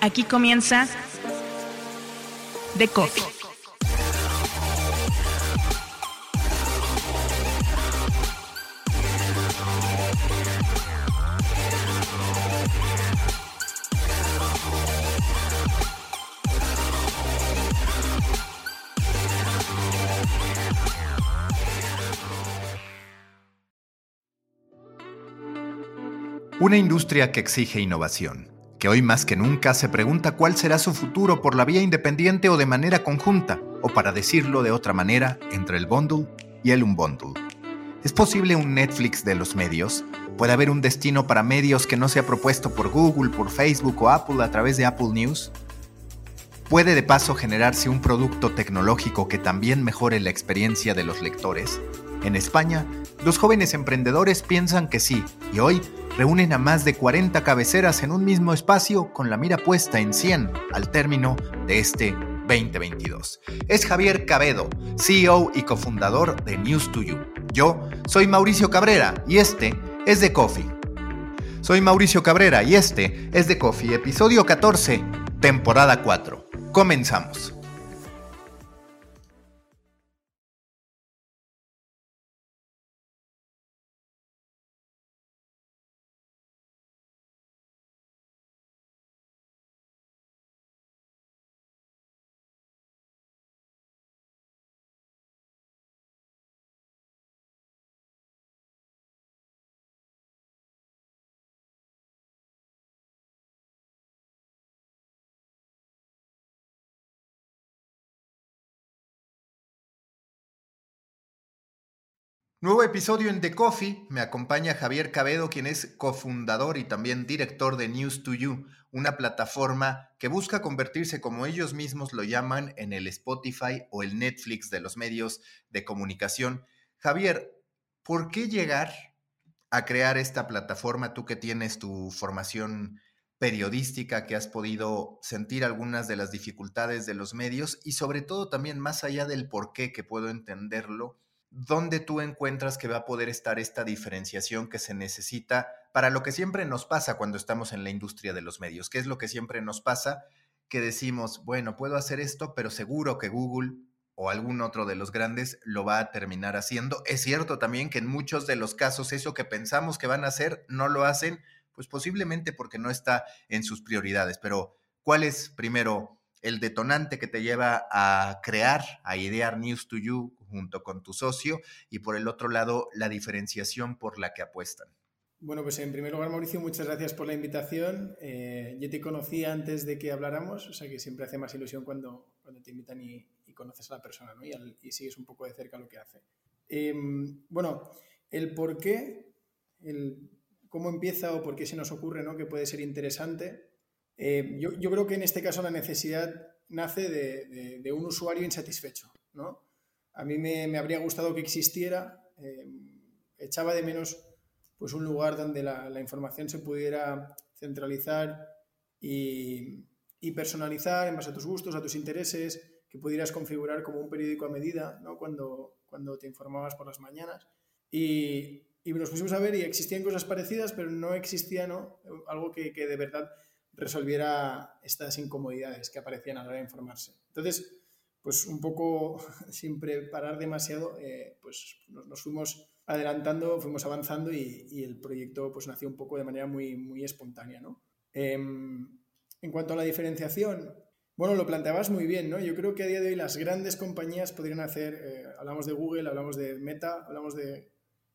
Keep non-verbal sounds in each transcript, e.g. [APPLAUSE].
Aquí comienza The Coffee. Una industria que exige innovación, que hoy más que nunca se pregunta cuál será su futuro por la vía independiente o de manera conjunta, o para decirlo de otra manera, entre el bundle y el unbundle. ¿Es posible un Netflix de los medios? ¿Puede haber un destino para medios que no sea propuesto por Google, por Facebook o Apple a través de Apple News? ¿Puede de paso generarse un producto tecnológico que también mejore la experiencia de los lectores? En España, los jóvenes emprendedores piensan que sí, y hoy reúnen a más de 40 cabeceras en un mismo espacio con la mira puesta en 100 al término de este 2022. Es Javier Cabedo, CEO y cofundador de News 2 You. Yo soy Mauricio Cabrera y este es The Coffee. Soy Mauricio Cabrera y este es The Coffee, episodio 14, temporada 4. Comenzamos. Nuevo episodio en The Coffee. Me acompaña Javier Cabedo, quien es cofundador y también director de News to You, una plataforma que busca convertirse, como ellos mismos lo llaman, en el Spotify o el Netflix de los medios de comunicación. Javier, ¿por qué llegar a crear esta plataforma? Tú que tienes tu formación periodística, que has podido sentir algunas de las dificultades de los medios y sobre todo también más allá del por qué, que puedo entenderlo ¿dónde tú encuentras que va a poder estar esta diferenciación que se necesita para lo que siempre nos pasa cuando estamos en la industria de los medios? ¿Qué es lo que siempre nos pasa? Que decimos, bueno, puedo hacer esto, pero seguro que Google o algún otro de los grandes lo va a terminar haciendo. Es cierto también que en muchos de los casos eso que pensamos que van a hacer no lo hacen, pues posiblemente porque no está en sus prioridades. Pero, ¿cuál es primero el detonante que te lleva a crear, a idear News to You junto con tu socio y por el otro lado la diferenciación por la que apuestan. Bueno, pues en primer lugar, Mauricio, muchas gracias por la invitación. Eh, yo te conocí antes de que habláramos, o sea que siempre hace más ilusión cuando, cuando te invitan y, conoces a la persona ¿no? y, sigues un poco de cerca lo que hace. Em, bueno, el por qué, el cómo empieza o por qué se nos ocurre ¿no? que puede ser interesante. Eh, yo, yo, creo que en este caso la necesidad nace de, de, de un usuario insatisfecho. ¿no? A mí me, habría gustado que existiera. Eh, echaba de menos pues, un lugar donde la, información se pudiera centralizar y, personalizar en base a tus gustos, a tus intereses, que pudieras configurar como un periódico a medida ¿no? cuando, cuando te informabas por las mañanas. Y, nos pusimos a ver y existían cosas parecidas, pero no existía ¿no? algo que, que de verdad resolviera estas incomodidades que aparecían a la hora de informarse. Entonces, pues un poco [LAUGHS] sin preparar demasiado, eh, pues nos, fuimos adelantando, fuimos avanzando y, el proyecto pues nació un poco de manera muy, muy espontánea, ¿no? Em, en cuanto a la diferenciación, bueno, lo planteabas muy bien, ¿no? Yo creo que a día de hoy las grandes compañías podrían hacer, eh, hablamos de Google, hablamos de Meta, hablamos de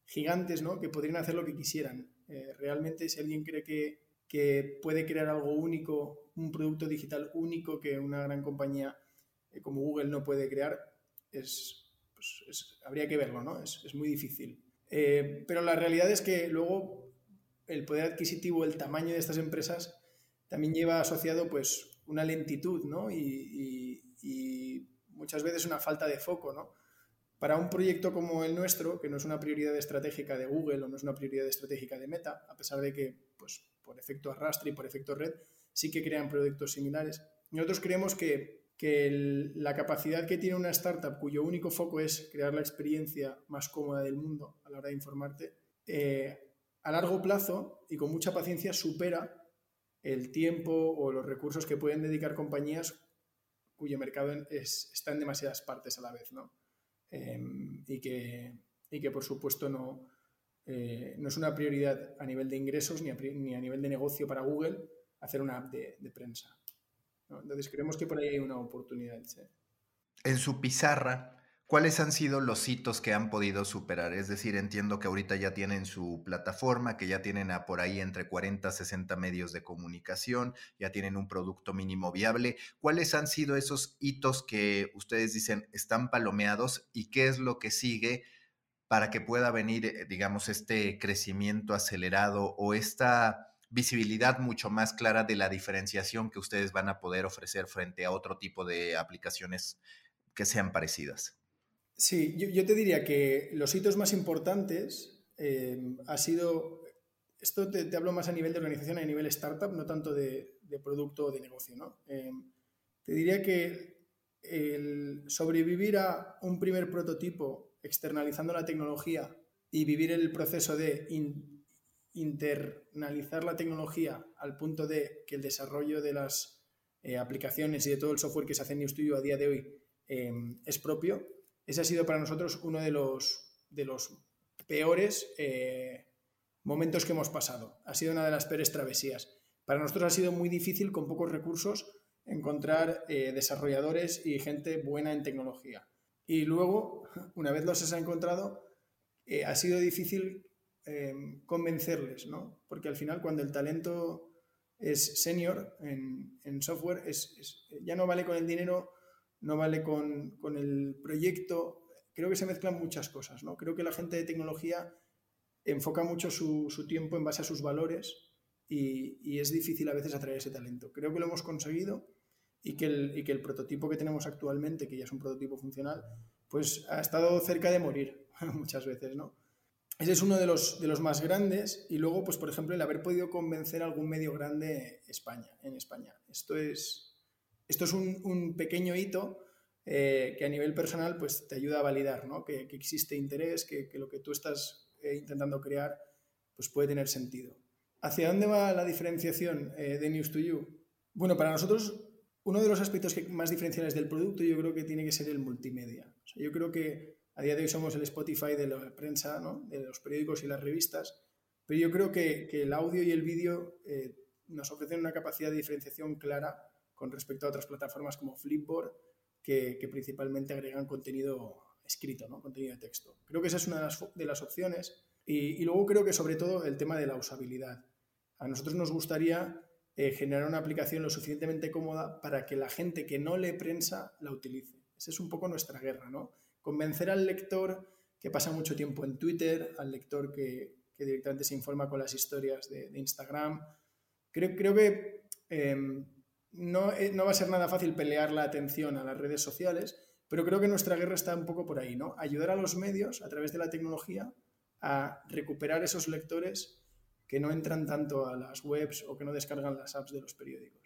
gigantes, ¿no? Que podrían hacer lo que quisieran. Eh, realmente, si alguien cree que, que puede crear algo único, un producto digital único que una gran compañía eh, como Google no puede crear, pues, es, habría que verlo, ¿no? Es, muy difícil. Eh, pero la realidad es que luego el poder adquisitivo, el tamaño de estas empresas también lleva asociado pues una lentitud, ¿no? Y, muchas veces una falta de foco, ¿no? Para un proyecto como el nuestro, que no es una prioridad estratégica de Google o no es una prioridad estratégica de Meta, a pesar de que, pues, por efecto arrastre y por efecto red, sí que crean proyectos similares. Nosotros creemos que que la capacidad que tiene una startup cuyo único foco es crear la experiencia más cómoda del mundo a la hora de informarte, eh, a largo plazo y con mucha paciencia supera el tiempo o los recursos que pueden dedicar compañías cuyo mercado está en demasiadas partes a la vez, ¿no? Em, y, que, que, por supuesto, no, eh, no es una prioridad a nivel de ingresos ni a nivel de negocio para Google hacer una app de, prensa. Entonces, creemos que por ahí hay una oportunidad. En su pizarra, ¿Cuáles han sido los hitos que han podido superar? Es decir, entiendo que ahorita ya tienen su plataforma, que ya tienen a por ahí entre 40 a 60 medios de comunicación, ya tienen un producto mínimo viable. ¿Cuáles han sido esos hitos que ustedes dicen están palomeados y qué es lo que sigue para que pueda venir, eh, digamos, este crecimiento acelerado o esta visibilidad mucho más clara de la diferenciación que ustedes van a poder ofrecer frente a otro tipo de aplicaciones que sean parecidas? Sí, yo, te diría que los hitos más importantes eh, ha sido, esto te, hablo más a nivel de organización, a nivel startup, no tanto de, producto o de negocio, ¿no? Eh, te diría que sobrevivir a un primer prototipo externalizando la tecnología y vivir el proceso de internalizar la tecnología al punto de que el desarrollo de las eh, aplicaciones y de todo el software que se hace en NewsStudio a día de hoy es propio, ese ha sido para nosotros uno de los, de los peores eh, momentos que hemos pasado. Ha sido una de las peores travesías. Para nosotros ha sido muy difícil, con pocos recursos, encontrar eh, desarrolladores y gente buena en tecnología. Y luego, [LAUGHS] una vez los has encontrado, ha sido difícil convencerles, ¿no? Porque al final, cuando el talento es senior en, software, ya no vale con el dinero no vale con, el proyecto. Creo que se mezclan muchas cosas, ¿no? Creo que la gente de tecnología enfoca mucho su, tiempo en base a sus valores y, es difícil a veces atraer ese talento. Creo que lo hemos conseguido y que, el, que el prototipo que tenemos actualmente, que ya es un prototipo funcional, pues ha estado cerca de morir [LAUGHS] muchas veces, ¿no? Ese es uno de los, de los más grandes y luego, pues por ejemplo, el haber podido convencer a algún medio grande España, en España. Esto es, esto es un, pequeño hito eh, que a nivel personal pues, te ayuda a validar ¿no? que, existe interés, que, lo que tú estás eh, intentando crear pues, puede tener sentido. ¿Hacia dónde va la diferenciación eh, de News to You? Bueno, para nosotros uno de los aspectos más diferenciales del producto yo creo que tiene que ser el multimedia. yo creo que a día de hoy somos el Spotify de la prensa, de los periódicos y las revistas, pero yo creo que, el audio y el vídeo nos ofrecen una capacidad de diferenciación clara con respecto a otras plataformas como Flipboard, que, principalmente agregan contenido escrito, ¿no? contenido de texto. Creo que esa es una de las, opciones. Y, luego creo que sobre todo el tema de la usabilidad. A nosotros nos gustaría eh, generar una aplicación lo suficientemente cómoda para que la gente que no lee prensa la utilice. Esa es un poco nuestra guerra, ¿no? Convencer al lector que pasa mucho tiempo en Twitter, al lector que, directamente se informa con las historias de, Instagram. Creo, que em, eh, no, va a ser nada fácil pelear la atención a las redes sociales, pero creo que nuestra guerra está un poco por ahí, ¿no? Ayudar a los medios a través de la tecnología a recuperar esos lectores que no entran tanto a las webs o que no descargan las apps de los periódicos.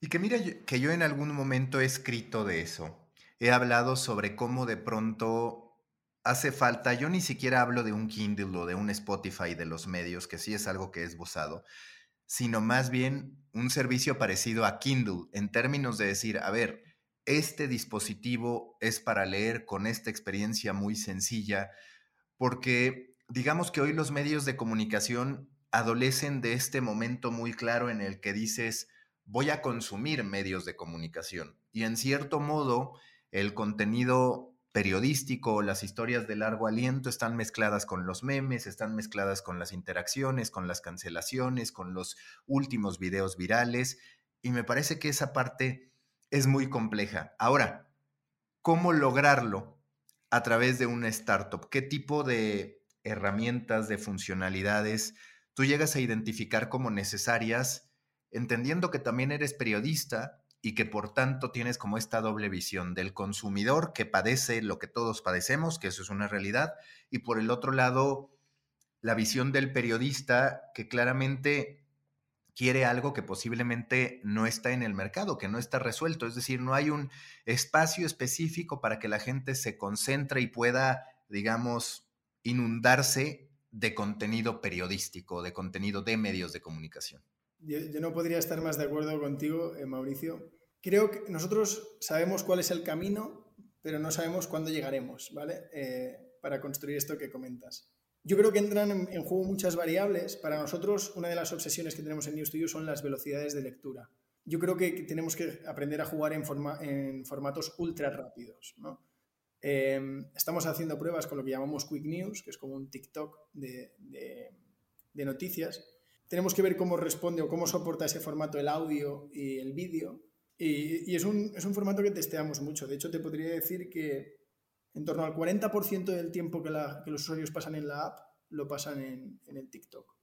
Y que mira que yo en algún momento he escrito de eso. He hablado sobre cómo de pronto hace falta, yo ni siquiera hablo de un Kindle o de un Spotify de los medios, que sí es algo que he esbozado, sino más bien un servicio parecido a Kindle en términos de decir, a ver, este dispositivo es para leer con esta experiencia muy sencilla, porque digamos que hoy los medios de comunicación adolecen de este momento muy claro en el que dices, voy a consumir medios de comunicación. Y en cierto modo, el contenido periodístico, las historias de largo aliento están mezcladas con los memes, están mezcladas con las interacciones, con las cancelaciones, con los últimos videos virales, y me parece que esa parte es muy compleja. Ahora, ¿cómo lograrlo a través de una startup? ¿Qué tipo de herramientas, de funcionalidades tú llegas a identificar como necesarias, entendiendo que también eres periodista y que por tanto tienes como esta doble visión del consumidor que padece lo que todos padecemos, que eso es una realidad, y por el otro lado, la visión del periodista que claramente quiere algo que posiblemente no está en el mercado, que no está resuelto, es decir, no hay un espacio específico para que la gente se concentre y pueda, digamos, inundarse de contenido periodístico, de contenido de medios de comunicación. Yo, no podría estar más de acuerdo contigo, eh, Mauricio. Creo que nosotros sabemos cuál es el camino, pero no sabemos cuándo llegaremos, ¿vale? Eh, para construir esto que comentas. Yo creo que entran en, juego muchas variables. Para nosotros, una de las obsesiones que tenemos en New Studio son las velocidades de lectura. Yo creo que tenemos que aprender a jugar en, en formatos ultra rápidos, ¿no? Em, estamos haciendo pruebas con lo que llamamos Quick News, que es como un TikTok de, noticias. Tenemos que ver cómo responde o cómo soporta ese formato el audio y el vídeo. Y, es, un, formato que testeamos mucho. De hecho, te podría decir que en torno al 40% del tiempo que, los usuarios pasan en la app lo pasan en, en el TikTok.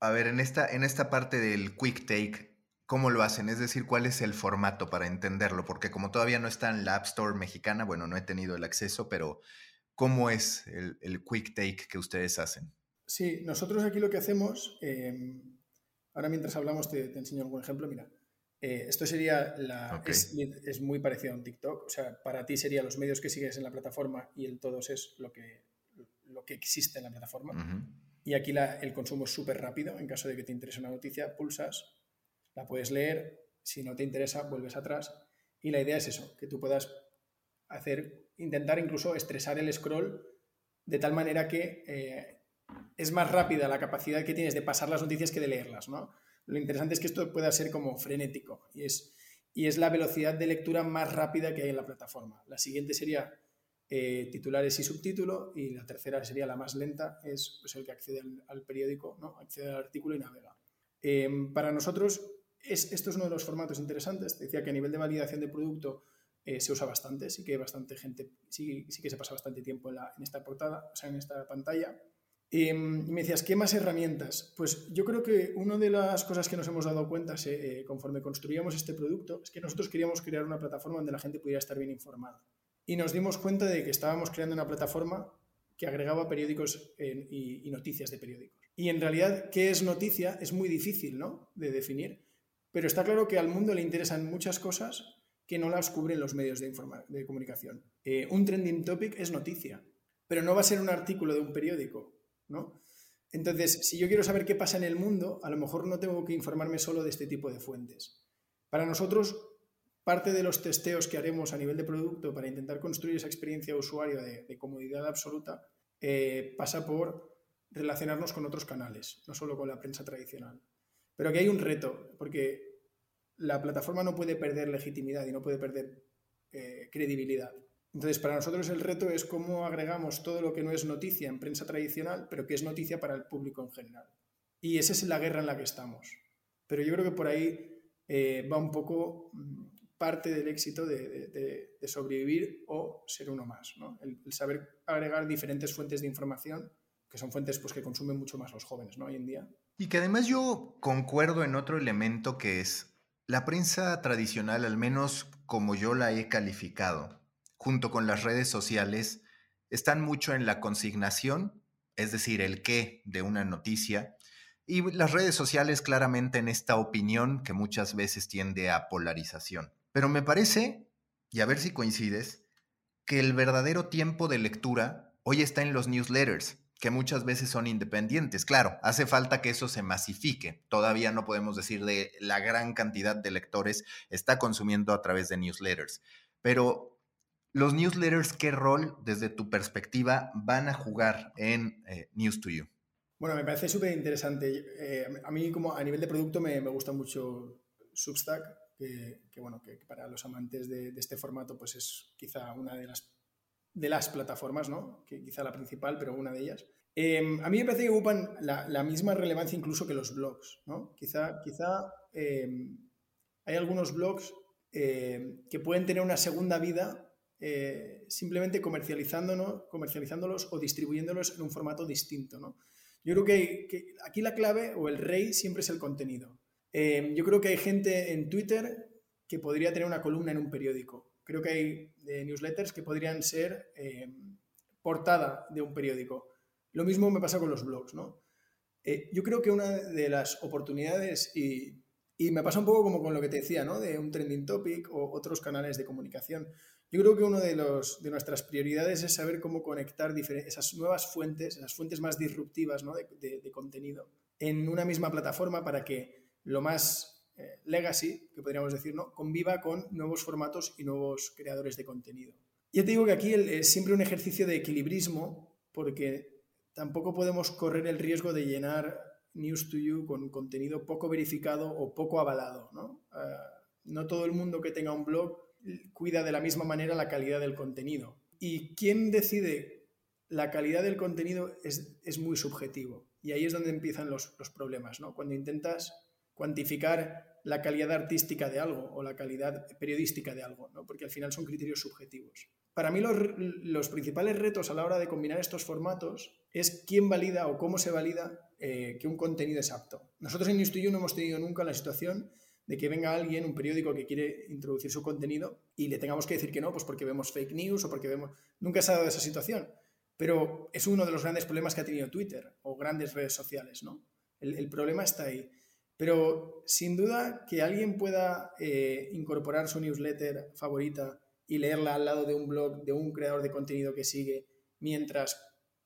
A ver, en esta, en esta parte del Quick Take, ¿Cómo lo hacen? Es decir, ¿cuál es el formato para entenderlo? Porque como todavía no está en la App Store mexicana, bueno, no he tenido el acceso, pero ¿cómo es el, quick take que ustedes hacen? Sí, nosotros aquí lo que hacemos, em, ahora mientras hablamos te, enseño algún ejemplo, mira, eh, esto sería la, es, muy parecido a un TikTok, o sea, para ti sería los medios que sigues en la plataforma y el todos es lo que, lo que existe en la plataforma. Y aquí el consumo es súper rápido, en caso de que te interese una noticia, pulsas, la puedes leer, si no te interesa, vuelves atrás. Y la idea es eso, que tú puedas hacer, intentar incluso estresar el scroll de tal manera que eh, es más rápida la capacidad que tienes de pasar las noticias que de leerlas, ¿no? Lo interesante es que esto pueda ser como frenético y es, y es la velocidad de lectura más rápida que hay en la plataforma. La siguiente sería eh, titulares y subtítulo y la tercera sería la más lenta, es pues, el que accede al, periódico, ¿no? accede al artículo y navega. Em, para nosotros esto es uno de los formatos interesantes. Te decía que a nivel de validación de producto eh, se usa bastante, sí que bastante gente, sí, sí que se pasa bastante tiempo en, esta portada, o sea, en esta pantalla. Em, y me decías, ¿qué más herramientas? Pues yo creo que una de las cosas que nos hemos dado cuenta eh, conforme construíamos este producto es que nosotros queríamos crear una plataforma donde la gente pudiera estar bien informada. Y nos dimos cuenta de que estábamos creando una plataforma que agregaba periódicos y, y, noticias de periódicos. Y en realidad, ¿qué es noticia? Es muy difícil ¿no? de definir. Pero está claro que al mundo le interesan muchas cosas que no las cubren los medios de, de comunicación. Eh, un trending topic es noticia, pero no va a ser un artículo de un periódico, ¿no? Entonces, si yo quiero saber qué pasa en el mundo, a lo mejor no tengo que informarme solo de este tipo de fuentes. Para nosotros, parte de los testeos que haremos a nivel de producto para intentar construir esa experiencia de usuario de, comodidad absoluta eh, pasa por relacionarnos con otros canales, no solo con la prensa tradicional. Pero aquí hay un reto, porque la plataforma no puede perder legitimidad y no puede perder eh, credibilidad. Entonces, para nosotros el reto es cómo agregamos todo lo que no es noticia en prensa tradicional, pero que es noticia para el público en general. Y esa es la guerra en la que estamos. Pero yo creo que por ahí eh, va un poco mm, parte del éxito de, sobrevivir o ser uno más. El, saber agregar diferentes fuentes de información, que son fuentes pues, que consumen mucho más los jóvenes ¿no? hoy en día. Y que además yo concuerdo en otro elemento que es la prensa tradicional, al menos como yo la he calificado, junto con las redes sociales, están mucho en la consignación, es decir, el qué de una noticia, y las redes sociales claramente en esta opinión que muchas veces tiende a polarización. Pero me parece, y a ver si coincides, que el verdadero tiempo de lectura hoy está en los newsletters que muchas veces son independientes. Claro, hace falta que eso se masifique. Todavía no podemos decir de la gran cantidad de lectores está consumiendo a través de newsletters. Pero los newsletters, ¿qué rol desde tu perspectiva van a jugar en eh, News to You? Bueno, me parece súper interesante. Eh, a mí como a nivel de producto me, gusta mucho Substack, que, bueno, que para los amantes de, de este formato pues es quizá una de las de las plataformas, ¿no? que quizá la principal, pero una de ellas. Em, a mí me parece que ocupan la, misma relevancia incluso que los blogs. ¿no? Quizá, quizá em, hay algunos blogs em, que pueden tener una segunda vida eh, simplemente comercializándolos o distribuyéndolos en un formato distinto. ¿no? Yo creo que, aquí la clave o el rey siempre es el contenido. yo creo que hay gente en Twitter que podría tener una columna en un periódico creo que hay eh, newsletters que podrían ser eh, portada de un periódico. Lo mismo me pasa con los blogs, ¿no? Eh, yo creo que una de las oportunidades, y, me pasa un poco como con lo que te decía, ¿no? De un trending topic o otros canales de comunicación. Yo creo que una de, los, de nuestras prioridades es saber cómo conectar esas nuevas fuentes, esas fuentes más disruptivas de, contenido, en una misma plataforma para que lo más eh, legacy, que podríamos decir, ¿no? conviva con nuevos formatos y nuevos creadores de contenido. Ya te digo que aquí es siempre un ejercicio de equilibrismo, porque tampoco podemos correr el riesgo de llenar News to You con contenido poco verificado o poco avalado. ¿no? Ah, no todo el mundo que tenga un blog cuida de la misma manera la calidad del contenido. Y quién decide la calidad del contenido es, muy subjetivo. Y ahí es donde empiezan los, problemas, ¿no? Cuando intentas cuantificar la calidad artística de algo o la calidad periodística de algo, ¿no? porque al final son criterios subjetivos. Para mí los, principales retos a la hora de combinar estos formatos es quién valida o cómo se valida eh, que un contenido es apto. Nosotros en News no hemos tenido nunca la situación de que venga alguien, un periódico que quiere introducir su contenido y le tengamos que decir que no, pues porque vemos fake news o porque vemos... Nunca se ha dado esa situación, pero es uno de los grandes problemas que ha tenido Twitter o grandes redes sociales, ¿no? El, problema está ahí. Pero sin duda que alguien pueda eh, incorporar su newsletter favorita y leerla al lado de un blog de un creador de contenido que sigue mientras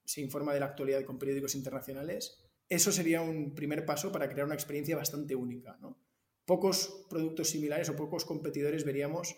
se informa de la actualidad con periódicos internacionales, eso sería un primer paso para crear una experiencia bastante única. ¿no? Pocos productos similares o pocos competidores veríamos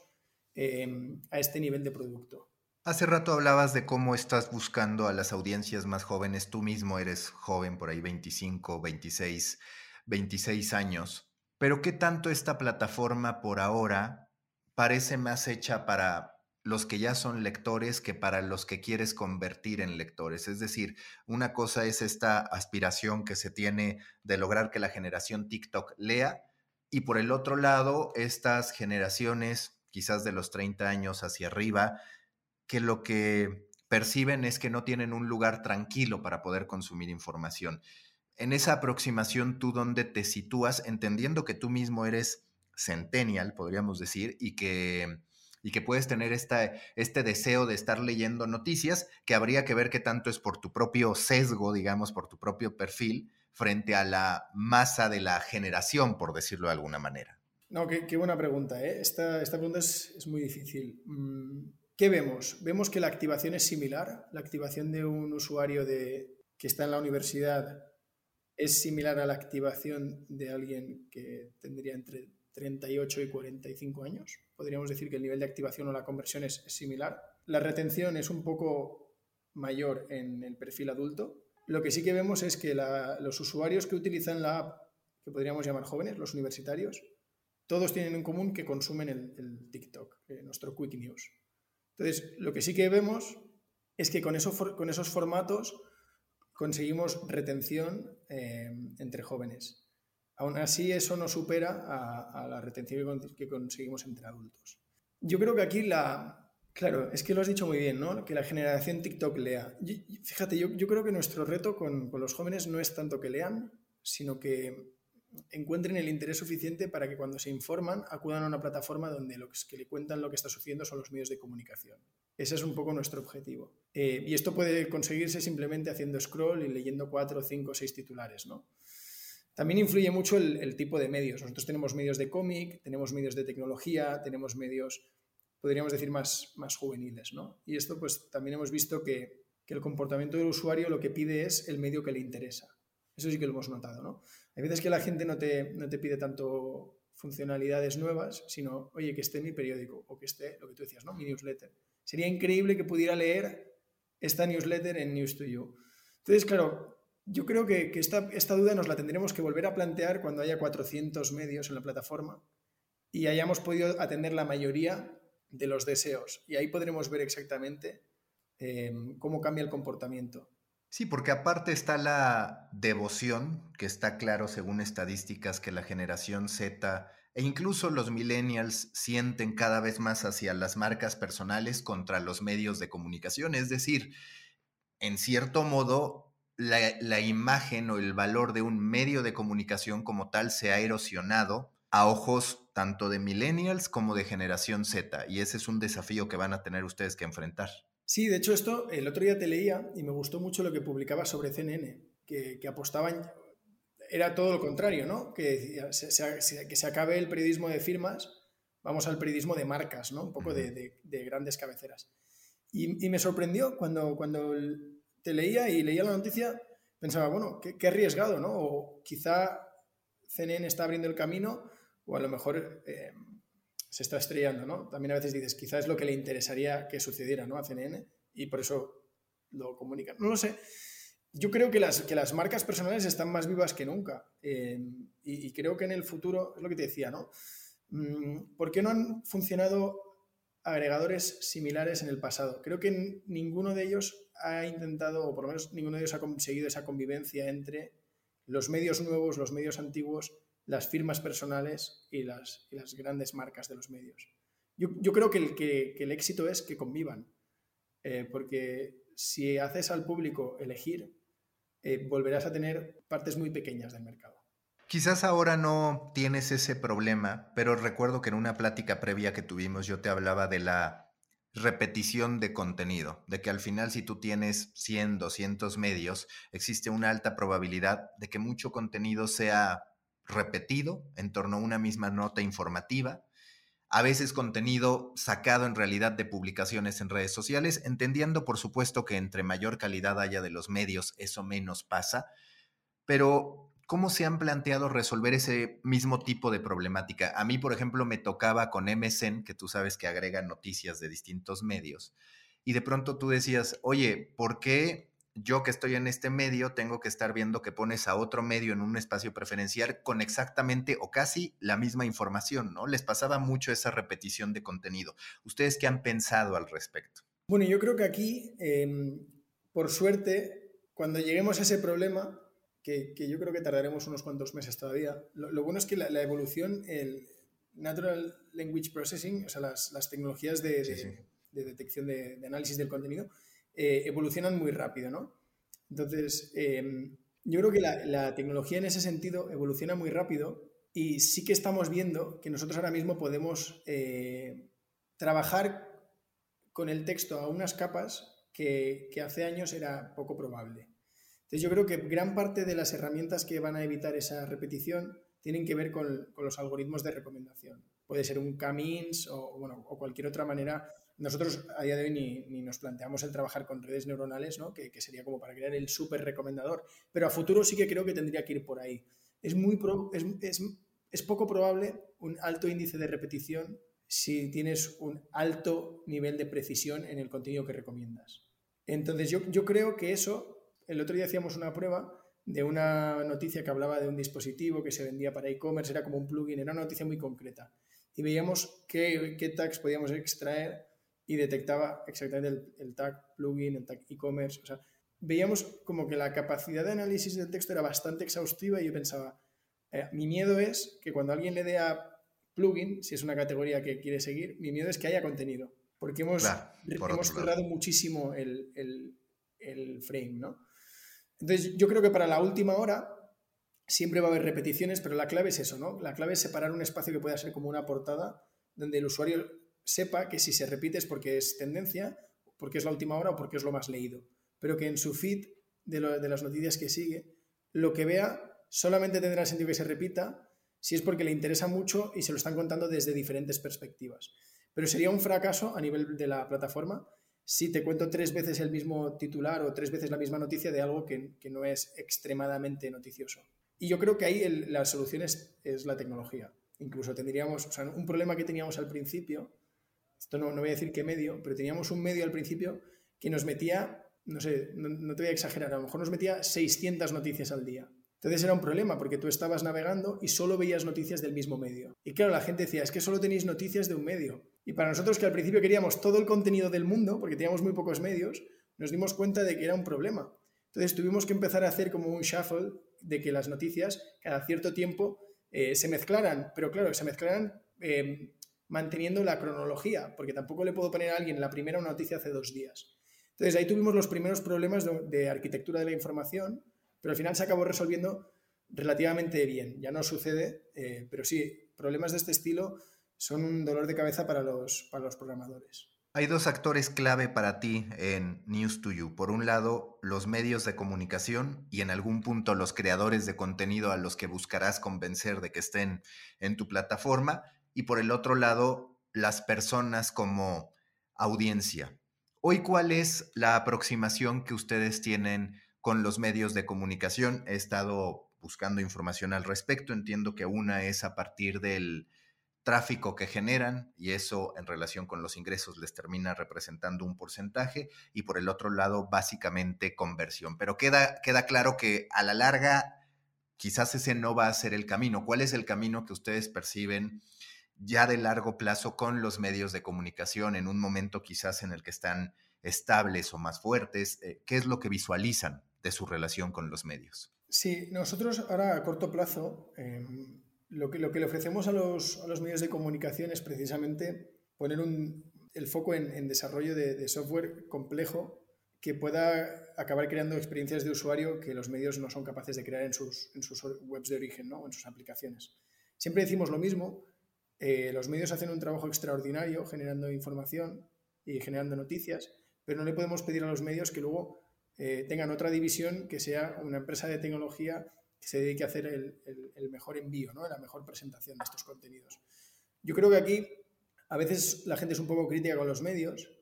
em, a este nivel de producto. Hace rato hablabas de cómo estás buscando a las audiencias más jóvenes. Tú mismo eres joven, por ahí 25, 26, 26 años. Pero ¿qué tanto esta plataforma por ahora parece más hecha para los que ya son lectores que para los que quieres convertir en lectores. Es decir, una cosa es esta aspiración que se tiene de lograr que la generación TikTok lea y por el otro lado, estas generaciones, quizás de los 30 años hacia arriba, que lo que perciben es que no tienen un lugar tranquilo para poder consumir información. En esa aproximación, ¿tú dónde te sitúas, entendiendo que tú mismo eres centennial, podríamos decir, y que, y que puedes tener esta, este deseo de estar leyendo noticias, que habría que ver qué tanto es por tu propio sesgo, digamos, por tu propio perfil, frente a la masa de la generación, por decirlo de alguna manera? No, qué, buena pregunta. ¿eh? Esta, pregunta es, muy difícil. Mm, ¿Qué vemos? Vemos que la activación es similar. La activación de un usuario que está en la universidad es similar a la activación de alguien que tendría entre 38 y 45 años. Podríamos decir que el nivel de activación o la conversión es similar. La retención es un poco mayor en el perfil adulto, lo que sí que vemos es que los usuarios que utilizan la app, que podríamos llamar jóvenes, los universitarios, todos tienen en común que consumen el, TikTok, eh, nuestro Quick News. Entonces, lo que sí que vemos es que con, con esos formatos conseguimos retención eh, entre jóvenes. Aún así, eso no supera a, la retención que conseguimos entre adultos. Yo creo que aquí la, Claro, es que lo has dicho muy bien, ¿no? Que la generación TikTok lea. fíjate, yo, creo que nuestro reto con, los jóvenes no es tanto que lean, sino que encuentren el interés suficiente para que cuando se informan acudan a una plataforma donde los que le cuentan lo que está sucediendo son los medios de comunicación. Ese es un poco nuestro objetivo. Eh, y esto puede conseguirse simplemente haciendo scroll y leyendo cuatro, cinco, seis titulares, ¿no? También influye mucho el, el tipo de medios. Nosotros tenemos medios de cómic, tenemos medios de tecnología, tenemos medios podríamos decir, más, más juveniles. ¿no? Y esto pues también hemos visto que, que, el comportamiento del usuario lo que pide es el medio que le interesa. Eso sí que lo hemos notado. ¿no? Hay veces que la gente no te, no te pide tanto funcionalidades nuevas, sino, oye, que esté mi periódico o que esté, lo que tú decías, ¿no? mi newsletter. Sería increíble que pudiera leer esta newsletter en News to You. Entonces, claro, yo creo que, que esta, esta, duda nos la tendremos que volver a plantear cuando haya 400 medios en la plataforma y hayamos podido atender la mayoría de los deseos. Y ahí podremos ver exactamente eh, cómo cambia el comportamiento. Sí, porque aparte está la devoción, que está claro según estadísticas que la generación Z e incluso los millennials sienten cada vez más hacia las marcas personales contra los medios de comunicación. Es decir, en cierto modo, la, la imagen o el valor de un medio de comunicación como tal se ha erosionado a ojos tanto de millennials como de generación Z. Y ese es un desafío que van a tener ustedes que enfrentar. Sí, de hecho esto el otro día te leía y me gustó mucho lo que publicaba sobre CNN, que, apostaban, era todo lo contrario, ¿no? Que, se, que se acabe el periodismo de firmas, vamos al periodismo de marcas, ¿no? Un poco de, grandes cabeceras. Y, me sorprendió cuando, cuando te leía y leía la noticia, pensaba, bueno, qué, arriesgado, ¿no? O quizá CNN está abriendo el camino o a lo mejor eh, se está estrellando, ¿no? También a veces dices, quizá es lo que le interesaría que sucediera, ¿no? A CNN y por eso lo comunican. No lo sé. Yo creo que las, que las marcas personales están más vivas que nunca. Eh, y, creo que en el futuro, es lo que te decía, ¿no? Mm, ¿Por qué no han funcionado agregadores similares en el pasado? Creo que ninguno de ellos ha intentado, o por lo menos ninguno de ellos ha conseguido esa convivencia entre los medios nuevos, los medios antiguos, las firmas personales y las, grandes marcas de los medios. Yo, creo que el, que, el, éxito es que convivan, eh, porque si haces al público elegir, eh, volverás a tener partes muy pequeñas del mercado. Quizás ahora no tienes ese problema, pero recuerdo que en una plática previa que tuvimos yo te hablaba de la repetición de contenido, de que al final si tú tienes 100, 200 medios, existe una alta probabilidad de que mucho contenido sea repetido en torno a una misma nota informativa, a veces contenido sacado en realidad de publicaciones en redes sociales, entendiendo por supuesto que entre mayor calidad haya de los medios, eso menos pasa, pero ¿cómo se han planteado resolver ese mismo tipo de problemática? A mí, por ejemplo, me tocaba con MSN, que tú sabes que agrega noticias de distintos medios, y de pronto tú decías, oye, ¿por qué yo que estoy en este medio tengo que estar viendo que pones a otro medio en un espacio preferencial con exactamente o casi la misma información, ¿no? Les pasaba mucho esa repetición de contenido. ¿Ustedes qué han pensado al respecto? Bueno, yo creo que aquí, em, por suerte, cuando lleguemos a ese problema, que, yo creo que tardaremos unos cuantos meses todavía, lo, bueno es que la, evolución, el Natural Language Processing, o sea, las, tecnologías de, detección de análisis del contenido, eh, evolucionan muy rápido, ¿no? Entonces, em, yo creo que la, tecnología en ese sentido evoluciona muy rápido y sí que estamos viendo que nosotros ahora mismo podemos eh, trabajar con el texto a unas capas que, hace años era poco probable. Entonces yo creo que gran parte de las herramientas que van a evitar esa repetición tienen que ver con, los algoritmos de recomendación. Puede ser un Camins o, bueno, o cualquier otra manera nosotros a día de hoy ni, nos planteamos el trabajar con redes neuronales, ¿no? que, sería como para crear el súper recomendador, pero a futuro sí que creo que tendría que ir por ahí. Es, poco probable un alto índice de repetición si tienes un alto nivel de precisión en el contenido que recomiendas. Entonces yo, creo que eso, el otro día hacíamos una prueba de una noticia que hablaba de un dispositivo que se vendía para e-commerce, era como un plugin, era una noticia muy concreta. Y veíamos qué tags podíamos extraer y detectaba exactamente el, tag plugin, el tag e-commerce. O sea, veíamos como que la capacidad de análisis del texto era bastante exhaustiva y yo pensaba, eh, mi miedo es que cuando alguien le dé a plugin, si es una categoría que quiere seguir, mi miedo es que haya contenido, porque hemos, hemos cerrado muchísimo el, el, frame, ¿no? Entonces, yo creo que para la última hora siempre va a haber repeticiones, pero la clave es eso, ¿no? La clave es separar un espacio que pueda ser como una portada, donde el usuario sepa que si se repite es porque es tendencia, porque es la última hora o porque es lo más leído. Pero que en su feed de, las noticias que sigue, lo que vea solamente tendrá sentido que se repita si es porque le interesa mucho y se lo están contando desde diferentes perspectivas. Pero sería un fracaso a nivel de la plataforma si te cuento tres veces el mismo titular o tres veces la misma noticia de algo que, no es extremadamente noticioso. Y yo creo que ahí la solución es, es, la tecnología. Incluso tendríamos, o sea, un problema que teníamos al principio esto no, voy a decir qué medio, pero teníamos un medio al principio que nos metía, no sé, no, te voy a exagerar, a lo mejor nos metía 600 noticias al día. Entonces era un problema porque tú estabas navegando y solo veías noticias del mismo medio. Y claro, la gente decía, es que solo tenéis noticias de un medio. Y para nosotros que al principio queríamos todo el contenido del mundo, porque teníamos muy pocos medios, nos dimos cuenta de que era un problema. Entonces tuvimos que empezar a hacer como un shuffle de que las noticias cada cierto tiempo eh, se mezclaran, pero claro, se mezclaran eh, manteniendo la cronología, porque tampoco le puedo poner a alguien la primera una noticia hace dos días. Entonces ahí tuvimos los primeros problemas de, arquitectura de la información, pero al final se acabó resolviendo relativamente bien. Ya no sucede, eh, pero sí, problemas de este estilo son un dolor de cabeza para los, para los programadores. Hay dos actores clave para ti en News to You. Por un lado, los medios de comunicación y en algún punto los creadores de contenido a los que buscarás convencer de que estén en tu plataforma y por el otro lado, las personas como audiencia. Hoy, ¿cuál es la aproximación que ustedes tienen con los medios de comunicación? He estado buscando información al respecto. Entiendo que una es a partir del tráfico que generan y eso en relación con los ingresos les termina representando un porcentaje y por el otro lado básicamente conversión. Pero queda, queda claro que a la larga quizás ese no va a ser el camino. ¿Cuál es el camino que ustedes perciben ya de largo plazo con los medios de comunicación en un momento quizás en el que están estables o más fuertes? Eh, ¿Qué es lo que visualizan de su relación con los medios? Sí, nosotros ahora a corto plazo em, lo, que, lo que le ofrecemos a los, medios de comunicación es precisamente poner el foco en, desarrollo de, software complejo que pueda acabar creando experiencias de usuario que los medios no son capaces de crear en sus, en sus webs de origen, ¿no? en sus aplicaciones. Siempre decimos lo mismo, eh, los medios hacen un trabajo extraordinario generando información y generando noticias, pero no le podemos pedir a los medios que luego eh, tengan otra división que sea una empresa de tecnología que se dedique a hacer el, mejor envío, ¿no? la mejor presentación de estos contenidos. Yo creo que aquí a veces la gente es un poco crítica con los medios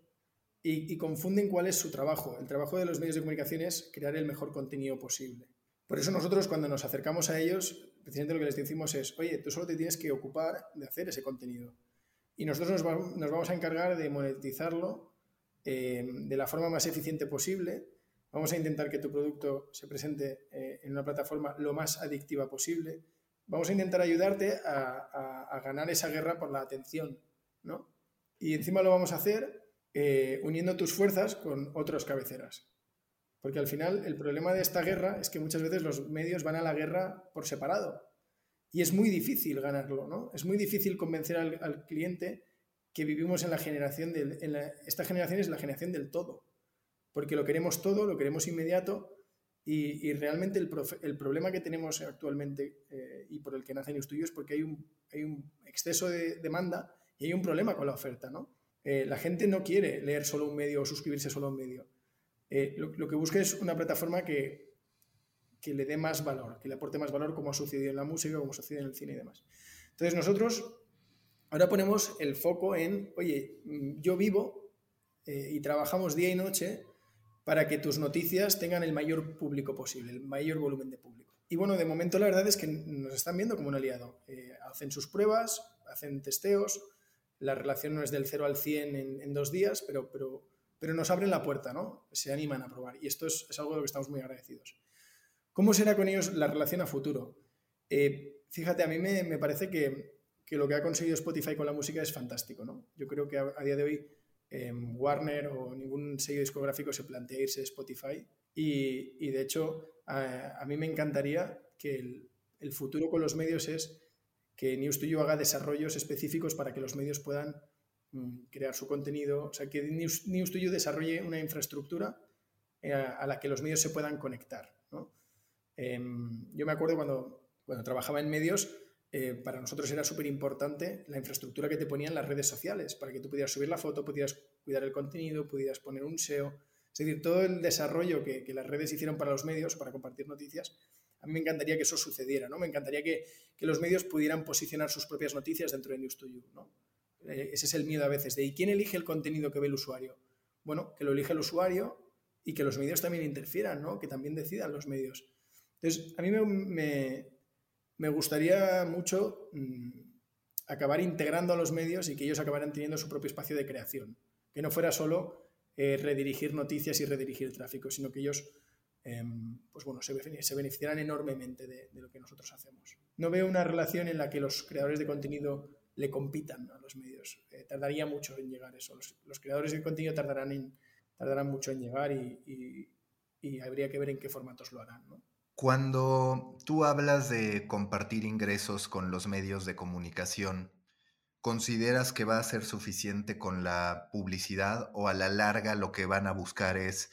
y, confunden cuál es su trabajo. El trabajo de los medios de comunicación es crear el mejor contenido posible. Por eso nosotros cuando nos acercamos a ellos, precisamente lo que les decimos es, oye, tú solo te tienes que ocupar de hacer ese contenido. Y nosotros nos, vamos a encargar de monetizarlo eh, de la forma más eficiente posible. Vamos a intentar que tu producto se presente eh, en una plataforma lo más adictiva posible. Vamos a intentar ayudarte a, ganar esa guerra por la atención, ¿no? Y encima lo vamos a hacer eh, uniendo tus fuerzas con otras cabeceras. Porque al final el problema de esta guerra es que muchas veces los medios van a la guerra por separado. Y es muy difícil ganarlo, ¿no? Es muy difícil convencer al, cliente que vivimos en la generación del... esta generación es la generación del todo. Porque lo queremos todo, lo queremos inmediato y, realmente el, problema que tenemos actualmente eh, y por el que nace News Studio es porque hay un, hay un exceso de demanda y hay un problema con la oferta, ¿no? Eh, la gente no quiere leer solo un medio o suscribirse solo a un medio. Eh, lo, que busca es una plataforma que, que, le dé más valor, que le aporte más valor, como ha sucedido en la música, como ha sucedido en el cine y demás. Entonces nosotros ahora ponemos el foco en, oye, mm, yo vivo eh, y trabajamos día y noche para que tus noticias tengan el mayor público posible, el mayor volumen de público. Y bueno, de momento la verdad es que nos están viendo como un aliado. hacen sus pruebas, hacen testeos, la relación no es del 0 al 100 en, dos días, pero, pero nos abren la puerta, ¿no? Se animan a probar y esto es, algo de lo que estamos muy agradecidos. ¿Cómo será con ellos la relación a futuro? Eh, fíjate, a mí me, parece que, lo que ha conseguido Spotify con la música es fantástico, ¿no? Yo creo que a, día de hoy em, Warner o ningún sello discográfico se plantea irse Spotify y, de hecho a, mí me encantaría que el, futuro con los medios es que News haga desarrollos específicos para que los medios puedan crear su contenido, o sea, que News, desarrolle una infraestructura eh, a la que los medios se puedan conectar. Em, yo me acuerdo cuando, cuando trabajaba en medios, eh, para nosotros era súper importante la infraestructura que te ponían las redes sociales, para que tú pudieras subir la foto, pudieras cuidar el contenido, pudieras poner un SEO. Es decir, todo el desarrollo que, que las redes hicieron para los medios, para compartir noticias, a mí me encantaría que eso sucediera, ¿no? Me encantaría que, los medios pudieran posicionar sus propias noticias dentro de News 2 You, ¿no? Eh, ese es el miedo a veces de ¿y quién elige el contenido que ve el usuario? Bueno, que lo elige el usuario y que los medios también interfieran, ¿no? Que también decidan los medios. Entonces, a mí me, gustaría mucho mm, acabar integrando a los medios y que ellos acabaran teniendo su propio espacio de creación. Que no fuera solo eh, redirigir noticias y redirigir tráfico, sino que ellos Em, pues bueno, se, beneficiarán enormemente de, lo que nosotros hacemos. No veo una relación en la que los creadores de contenido le compitan a los medios. Eh, tardaría mucho en llegar eso. Los, creadores de contenido tardarán, tardarán mucho en llegar y, habría que ver en qué formatos lo harán. Cuando tú hablas de compartir ingresos con los medios de comunicación, ¿consideras que va a ser suficiente con la publicidad o a la larga lo que van a buscar es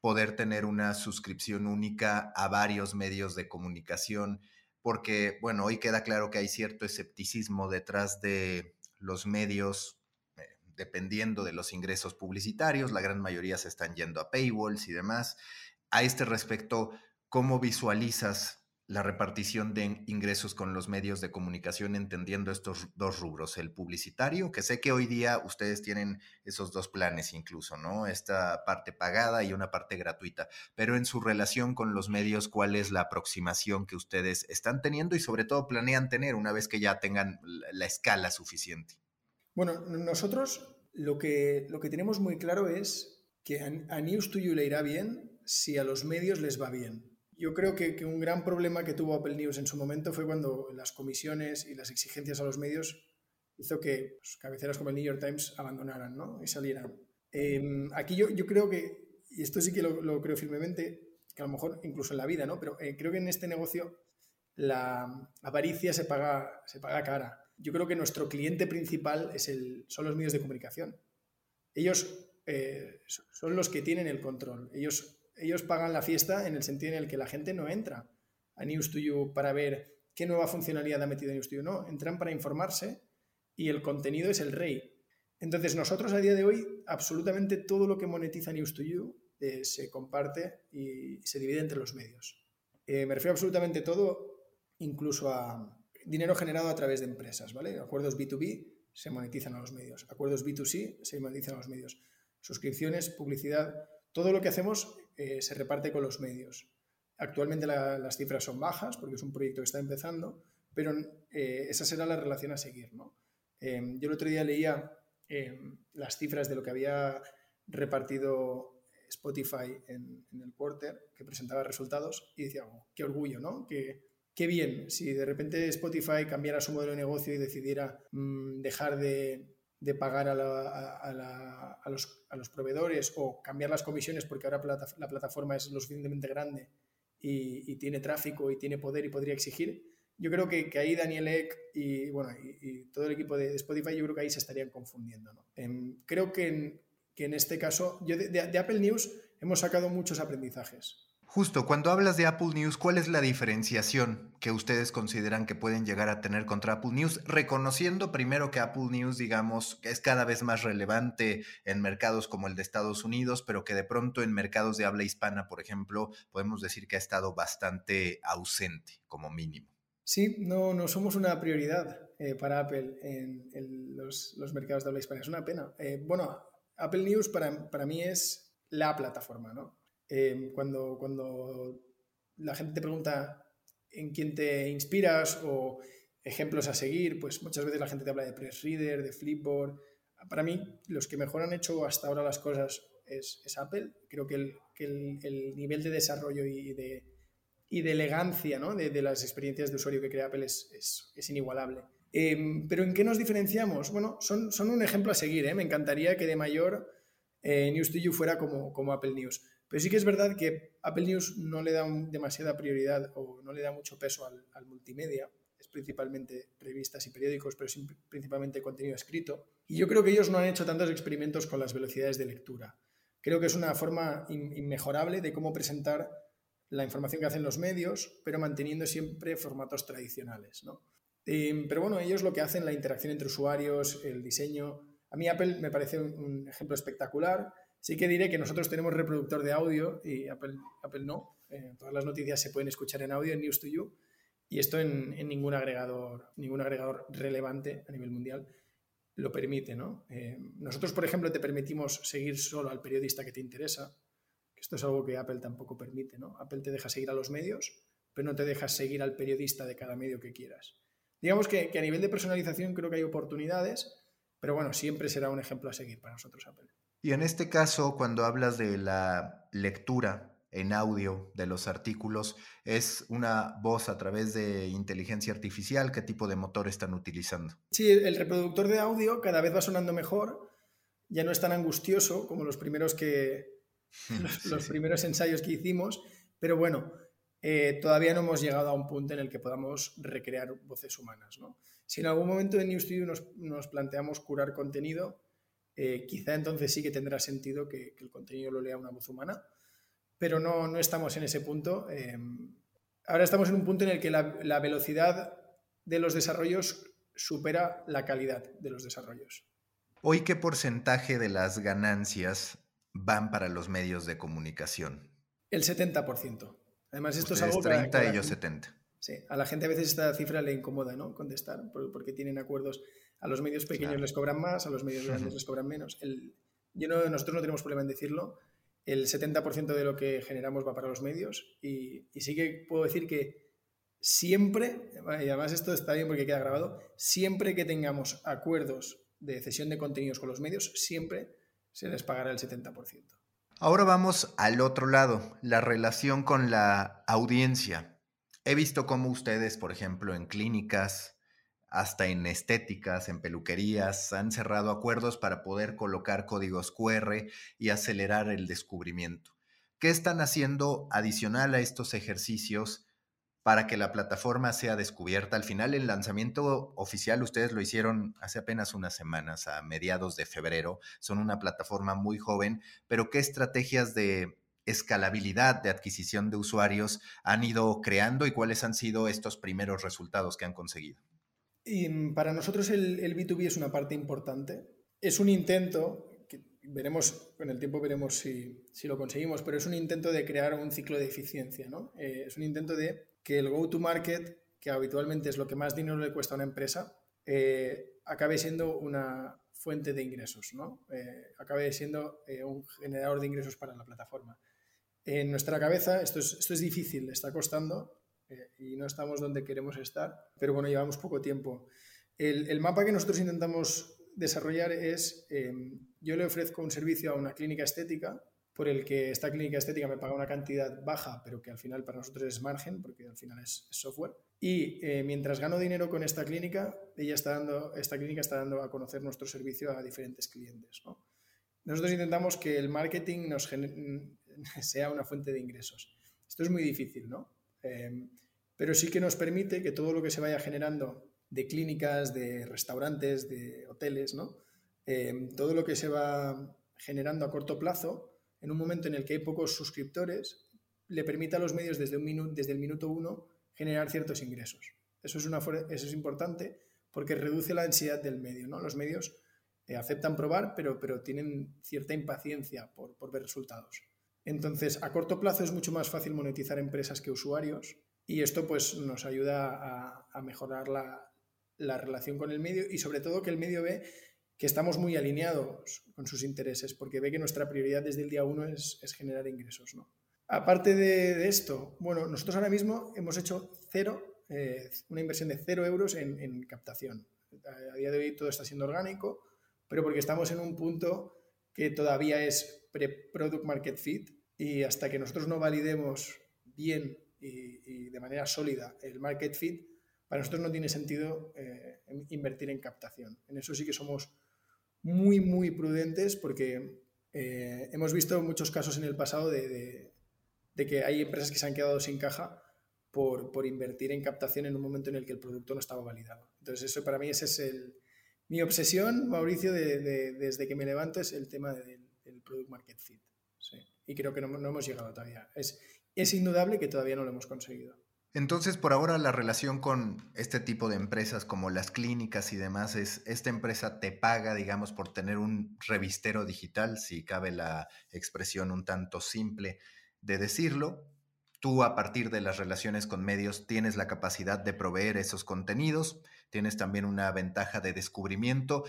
poder tener una suscripción única a varios medios de comunicación, porque, bueno, hoy queda claro que hay cierto escepticismo detrás de los medios, eh, dependiendo de los ingresos publicitarios, la gran mayoría se están yendo a paywalls y demás. A este respecto, ¿cómo visualizas la repartición de ingresos con los medios de comunicación entendiendo estos dos rubros, el publicitario, que sé que hoy día ustedes tienen esos dos planes incluso, ¿no? Esta parte pagada y una parte gratuita, pero en su relación con los medios, ¿cuál es la aproximación que ustedes están teniendo y sobre todo planean tener una vez que ya tengan la escala suficiente? Bueno, nosotros lo que, lo que tenemos muy claro es que a, a News to You le irá bien si a los medios les va bien. Yo creo que, un gran problema que tuvo Apple News en su momento fue cuando las comisiones y las exigencias a los medios hizo que pues, cabeceras como el New York Times abandonaran ¿no? y salieran. Em, aquí yo, yo, creo que, y esto sí que lo, creo firmemente, que a lo mejor incluso en la vida, ¿no? pero eh, creo que en este negocio la avaricia se paga, se paga cara. Yo creo que nuestro cliente principal es el, son los medios de comunicación. Ellos eh, son los que tienen el control. Ellos ellos pagan la fiesta en el sentido en el que la gente no entra a News to You para ver qué nueva funcionalidad ha metido News to You. No, entran para informarse y el contenido es el rey. Entonces nosotros a día de hoy absolutamente todo lo que monetiza News to You eh, se comparte y se divide entre los medios. Eh, me refiero absolutamente todo, incluso a dinero generado a través de empresas, ¿vale? Acuerdos B2B se monetizan a los medios, acuerdos B2C se monetizan a los medios, suscripciones, publicidad, todo lo que hacemos eh, se reparte con los medios. Actualmente las cifras son bajas porque es un proyecto que está empezando, pero eh, esa será la relación a seguir. Em, yo el otro día leía las cifras de lo que había repartido Spotify en, el quarter, que presentaba resultados, y decía, oh, qué orgullo, ¿no? Qué bien, si de repente Spotify cambiara su modelo de negocio y decidiera mm, dejar de, de pagar a, los, proveedores o cambiar las comisiones porque ahora la plataforma es lo suficientemente grande y, tiene tráfico y tiene poder y podría exigir. Yo creo que, ahí Daniel Eck y, bueno, y, todo el equipo de Spotify, yo creo que ahí se estarían confundiendo. Em, creo que en, este caso, yo de Apple News hemos sacado muchos aprendizajes. Justo, cuando hablas de Apple News, ¿cuál es la diferenciación que ustedes consideran que pueden llegar a tener contra Apple News? Reconociendo primero que Apple News, digamos, es cada vez más relevante en mercados como el de Estados Unidos, pero que de pronto en mercados de habla hispana, por ejemplo, podemos decir que ha estado bastante ausente, como mínimo. Sí, no, no somos una prioridad eh, para Apple en, los, mercados de habla hispana. Es una pena. Eh, bueno, Apple News para, para mí es la plataforma, ¿no? Em, cuando, cuando la gente te pregunta en quién te inspiras o ejemplos a seguir, pues muchas veces la gente te habla de PressReader, de Flipboard. Para mí, los que mejor han hecho hasta ahora las cosas es, Apple. Creo que el, que el, nivel de desarrollo y de, y de elegancia ¿no? de, las experiencias de usuario que crea Apple es, es, inigualable. Em, pero ¿en qué nos diferenciamos? Bueno, son, son un ejemplo a seguir. ¿eh? Me encantaría que de mayor eh, News to You fuera como, como Apple News. Pero sí que es verdad que Apple News no le da demasiada prioridad o no le da mucho peso al, multimedia. Es principalmente revistas y periódicos, pero es principalmente contenido escrito. Y yo creo que ellos no han hecho tantos experimentos con las velocidades de lectura. Creo que es una forma inmejorable de cómo presentar la información que hacen los medios, pero manteniendo siempre formatos tradicionales. Eh, pero bueno, ellos lo que hacen, la interacción entre usuarios, el diseño. A mí Apple me parece un ejemplo espectacular Sí que diré que nosotros tenemos reproductor de audio y Apple, no. Eh, todas las noticias se pueden escuchar en audio en News to You y esto en, ningún, agregador, ningún agregador relevante a nivel mundial lo permite. ¿no? Eh, nosotros, por ejemplo, te permitimos seguir solo al periodista que te interesa, que esto es algo que Apple tampoco permite. ¿no? Apple te deja seguir a los medios, pero no te deja seguir al periodista de cada medio que quieras. Digamos que, que a nivel de personalización creo que hay oportunidades, pero bueno, siempre será un ejemplo a seguir para nosotros Apple. Y en este caso, cuando hablas de la lectura en audio de los artículos, ¿es una voz a través de inteligencia artificial? ¿Qué tipo de motor están utilizando? Sí, el reproductor de audio cada vez va sonando mejor, ya no es tan angustioso como los primeros que [LAUGHS] los, primeros ensayos que hicimos, pero bueno, eh, todavía no hemos llegado a un punto en el que podamos recrear voces humanas. Si en algún momento en New Studio nos planteamos curar contenido, eh, quizá entonces sí que tendrá sentido que, el contenido lo lea una voz humana, pero no, no estamos en ese punto. Em, ahora estamos en un punto en el que la, velocidad de los desarrollos supera la calidad de los desarrollos. Hoy, ¿qué porcentaje de las ganancias van para los medios de comunicación? El 70%. Además, esto es algo 30 y ellos 70. Sí, a la gente a veces esta cifra le incomoda, ¿no? Contestar, porque tienen acuerdos. A los medios pequeños les cobran más, a los medios [LAUGHS] grandes les cobran menos. El, yo no, nosotros no tenemos problema en decirlo. El 70% de lo que generamos va para los medios y, y sí que puedo decir que siempre, y además esto está bien porque queda grabado, siempre que tengamos acuerdos de cesión de contenidos con los medios, siempre se les pagará el 70%. Ahora vamos al otro lado, la relación con la audiencia. He visto cómo ustedes, por ejemplo, en clínicas, hasta en estéticas, en peluquerías, han cerrado acuerdos para poder colocar códigos QR y acelerar el descubrimiento. ¿Qué están haciendo adicional a estos ejercicios para que la plataforma sea descubierta. Al final, el lanzamiento oficial, ustedes lo hicieron hace apenas unas semanas, a mediados de febrero. Son una plataforma muy joven, pero ¿qué estrategias de escalabilidad de adquisición de usuarios han ido creando y cuáles han sido estos primeros resultados que han conseguido? Y para nosotros el, B2B es una parte importante. Es un intento, que veremos, con el tiempo veremos si, lo conseguimos, pero es un intento de crear un ciclo de eficiencia. ¿no? Eh, es un intento de que el go-to-market, que habitualmente es lo que más dinero le cuesta a una empresa, eh, acabe siendo una fuente de ingresos, ¿no? Eh, acabe siendo eh, un generador de ingresos para la plataforma. En nuestra cabeza esto es, esto es difícil, está costando y no estamos donde queremos estar, pero bueno, llevamos poco tiempo. El, el mapa que nosotros intentamos desarrollar es, yo le ofrezco un servicio a una clínica estética por el que esta clínica estética me paga una cantidad baja, pero que al final para nosotros es margen, porque al final es, software. Y eh, mientras gano dinero con esta clínica, ella está dando, esta clínica está dando a conocer nuestro servicio a diferentes clientes. Nosotros intentamos que el marketing nos [LAUGHS] sea una fuente de ingresos. Esto es muy difícil, ¿no? Eh, pero sí que nos permite que todo lo que se vaya generando de clínicas, de restaurantes, de hoteles, ¿no? Eh, todo lo que se va generando a corto plazo, en un momento en el que hay pocos suscriptores, le permite a los medios desde, un desde el minuto uno generar ciertos ingresos. Eso es, una, eso es importante porque reduce la ansiedad del medio. Los medios eh, aceptan probar, pero, tienen cierta impaciencia por, ver resultados. Entonces, a corto plazo es mucho más fácil monetizar empresas que usuarios y esto pues, nos ayuda a, mejorar la, la relación con el medio y sobre todo que el medio ve que estamos muy alineados con sus intereses, porque ve que nuestra prioridad desde el día uno es, generar ingresos. ¿no? Aparte de, esto, bueno, nosotros ahora mismo hemos hecho cero, eh, una inversión de cero euros en, captación. A día de hoy todo está siendo orgánico, pero porque estamos en un punto que todavía es pre-product market fit y hasta que nosotros no validemos bien y, de manera sólida el market fit, para nosotros no tiene sentido eh, invertir en captación. En eso sí que somos muy, muy prudentes porque eh, hemos visto muchos casos en el pasado de, que hay empresas que se han quedado sin caja por, invertir en captación en un momento en el que el producto no estaba validado. Entonces, eso para mí ese es el, mi obsesión, Mauricio, desde que me levanto es el tema del, Product Market Fit. Y creo que no, no, hemos llegado todavía. Es, es indudable que todavía no lo hemos conseguido. Entonces, por ahora la relación con este tipo de empresas como las clínicas y demás es, esta empresa te paga, digamos, por tener un revistero digital, si cabe la expresión un tanto simple de decirlo. Tú a partir de las relaciones con medios tienes la capacidad de proveer esos contenidos, tienes también una ventaja de descubrimiento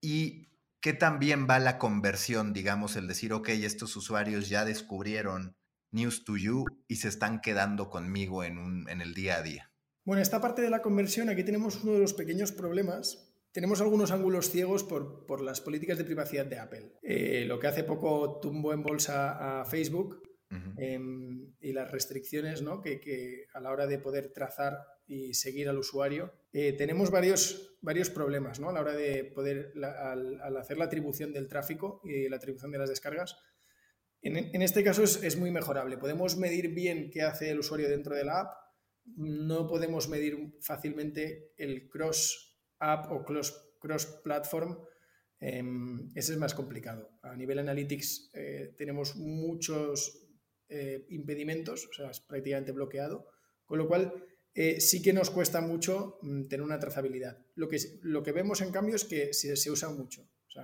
y que también va la conversión, digamos, el decir, ok, estos usuarios ya descubrieron News to You y se están quedando conmigo en, un, en el día a día? Bueno, esta parte de la conversión, aquí tenemos uno de los pequeños problemas. Tenemos algunos ángulos ciegos por, por las políticas de privacidad de Apple. Eh, lo que hace poco tumbó en bolsa a Facebook em, y las restricciones ¿no? que, que, a la hora de poder trazar y seguir al usuario. Eh, tenemos varios, varios problemas ¿no? a la hora de poder, al, hacer la atribución del tráfico y la atribución de las descargas en, este caso es, muy mejorable. Podemos medir bien qué hace el usuario dentro de la app. No podemos medir fácilmente el cross app o cross, platform. Em, ese es más complicado. A nivel analytics eh, tenemos muchos eh, impedimentos, o sea, es prácticamente bloqueado, con lo cual eh, sí que nos cuesta mucho mm, tener una trazabilidad. Lo que, lo que vemos en cambio es que se, se usa mucho. O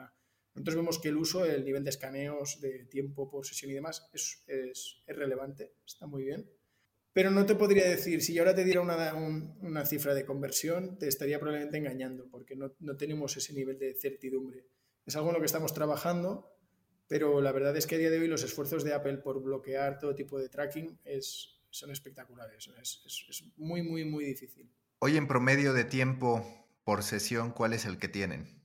nosotros vemos que el uso, el nivel de escaneos, de tiempo por sesión y demás es, relevante, está muy bien. Pero no te podría decir, si yo ahora te diera una, una cifra de conversión, te estaría probablemente engañando, porque no, no, tenemos ese nivel de certidumbre. Es algo en lo que estamos trabajando, pero la verdad es que a día de hoy los esfuerzos de Apple por bloquear todo tipo de tracking es, son espectaculares. Es, es, es muy, muy, muy difícil. Hoy en promedio de tiempo por sesión, ¿cuál es el que tienen?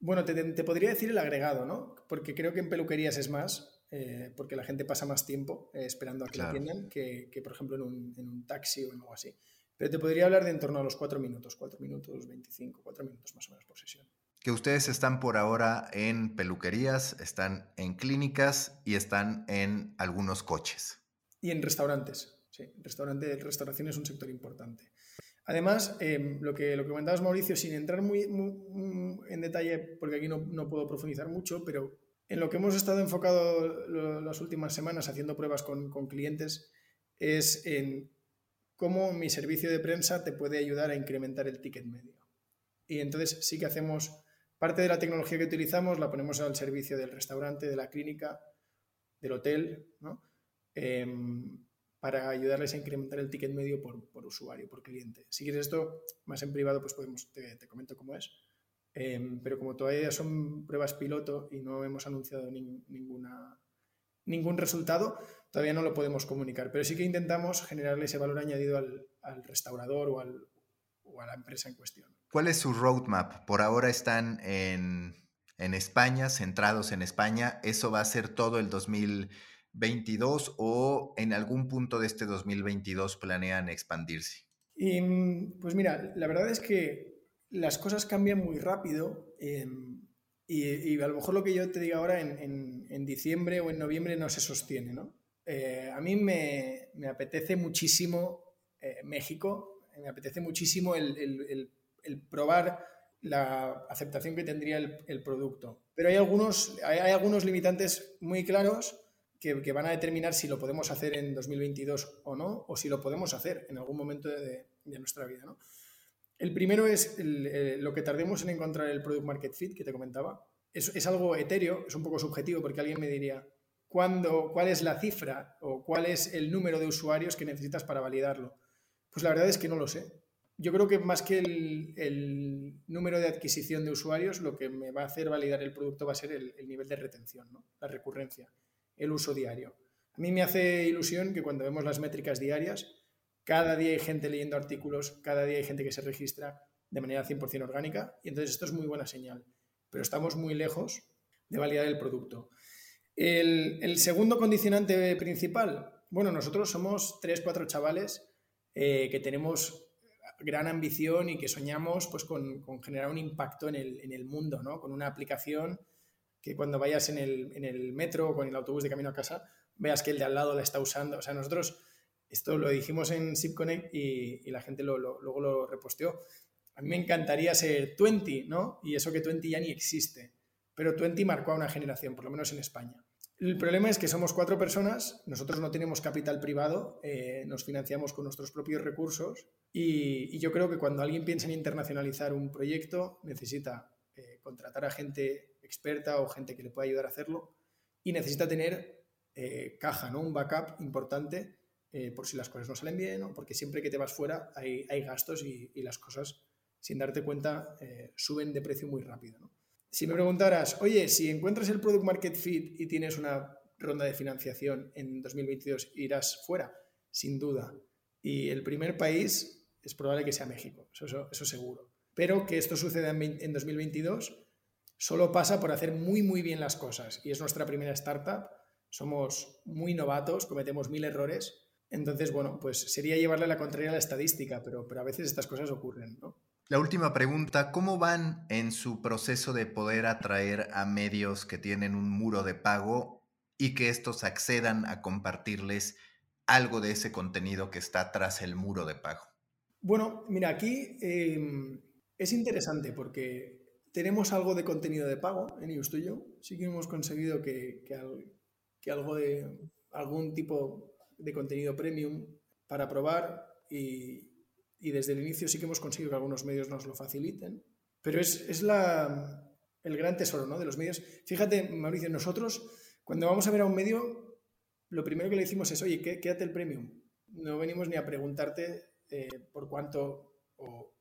Bueno, te, te, podría decir el agregado, ¿no? Porque creo que en peluquerías es más, eh, porque la gente pasa más tiempo eh, esperando a que claro. la atiendan que, que, por ejemplo, en un, en un, taxi o en algo así. Pero te podría hablar de en torno a los 4 minutos, 4 minutos 25, 4 minutos más o menos por sesión. Que ustedes están por ahora en peluquerías, están en clínicas y están en algunos coches. Y en restaurantes, sí. Restaurante, restauración es un sector importante. Además, eh, lo, que, lo que comentabas, Mauricio, sin entrar muy, muy en detalle, porque aquí no, no, puedo profundizar mucho, pero en lo que hemos estado enfocado lo, las últimas semanas haciendo pruebas con, con, clientes es en cómo mi servicio de prensa te puede ayudar a incrementar el ticket medio. Y entonces sí que hacemos parte de la tecnología que utilizamos, la ponemos al servicio del restaurante, de la clínica, del hotel, ¿no? Eh, para ayudarles a incrementar el ticket medio por, por, usuario, por cliente. Si quieres esto más en privado, pues podemos, te, te comento cómo es. Eh, pero como todavía son pruebas piloto y no hemos anunciado ni, ninguna, ningún resultado, todavía no lo podemos comunicar. Pero sí que intentamos generarle ese valor añadido al, al restaurador o, al, o, a la empresa en cuestión. ¿Cuál es su roadmap? Por ahora están en, en España, centrados en España. ¿Eso va a ser todo el 2000? 22 o en algún punto de este 2022 planean expandirse? Y, pues mira, la verdad es que las cosas cambian muy rápido eh, y, y, a lo mejor lo que yo te diga ahora en, en, diciembre o en noviembre no se sostiene. ¿no? Eh, a mí me, me, apetece muchísimo eh, México, me apetece muchísimo el, el, el, el, probar la aceptación que tendría el, producto. Pero hay algunos, hay algunos limitantes muy claros que, van a determinar si lo podemos hacer en 2022 o no, o si lo podemos hacer en algún momento de, nuestra vida. ¿no? El primero es el, lo que tardemos en encontrar el product market fit que te comentaba. Es, algo etéreo, es un poco subjetivo, porque alguien me diría, ¿cuándo, ¿cuál es la cifra o cuál es el número de usuarios que necesitas para validarlo? Pues la verdad es que no lo sé. Yo creo que más que el, número de adquisición de usuarios, lo que me va a hacer validar el producto va a ser el, el nivel de retención, la recurrencia el uso diario. A mí me hace ilusión que cuando vemos las métricas diarias, cada día hay gente leyendo artículos, cada día hay gente que se registra de manera 100% orgánica y entonces esto es muy buena señal, pero estamos muy lejos de validar el producto. El, segundo condicionante principal, bueno, nosotros somos tres, cuatro chavales eh, que tenemos gran ambición y que soñamos pues, con, con generar un impacto en el, en el mundo, ¿no? con una aplicación que cuando vayas en el, en el, metro o con el autobús de camino a casa, veas que el de al lado la está usando. O sea, nosotros esto lo dijimos en SipConnect y, la gente lo, lo, luego lo reposteó. A mí me encantaría ser 20, ¿no? Y eso que 20 ya ni existe. Pero 20 marcó a una generación, por lo menos en España. El problema es que somos cuatro personas, nosotros no tenemos capital privado, eh, nos financiamos con nuestros propios recursos y, y, yo creo que cuando alguien piensa en internacionalizar un proyecto necesita eh, contratar a gente experta o gente que le pueda ayudar a hacerlo y necesita tener eh, caja, ¿no? un backup importante eh, por si las cosas no salen bien o porque siempre que te vas fuera hay, hay gastos y, las cosas, sin darte cuenta, eh, suben de precio muy rápido. Si me preguntaras, oye, si encuentras el Product Market Fit y tienes una ronda de financiación en 2022, irás fuera, sin duda. Y el primer país es probable que sea México, eso, eso, eso seguro. Pero que esto suceda en, en 2022 solo pasa por hacer muy, muy bien las cosas. Y es nuestra primera startup. Somos muy novatos, cometemos mil errores. Entonces, bueno, pues sería llevarle la contraria a la estadística, pero, pero a veces estas cosas ocurren, ¿no? La última pregunta, ¿cómo van en su proceso de poder atraer a medios que tienen un muro de pago y que estos accedan a compartirles algo de ese contenido que está tras el muro de pago? Bueno, mira, aquí eh, es interesante porque tenemos algo de contenido de pago en YouStudio. Sí que hemos conseguido que, que, algo de algún tipo de contenido premium para probar y, y, desde el inicio sí que hemos conseguido que algunos medios nos lo faciliten. Pero es, es la, el gran tesoro ¿no? de los medios. Fíjate, Mauricio, nosotros cuando vamos a ver a un medio, lo primero que le decimos es, oye, quédate el premium. no venimos ni a preguntarte eh, por cuánto o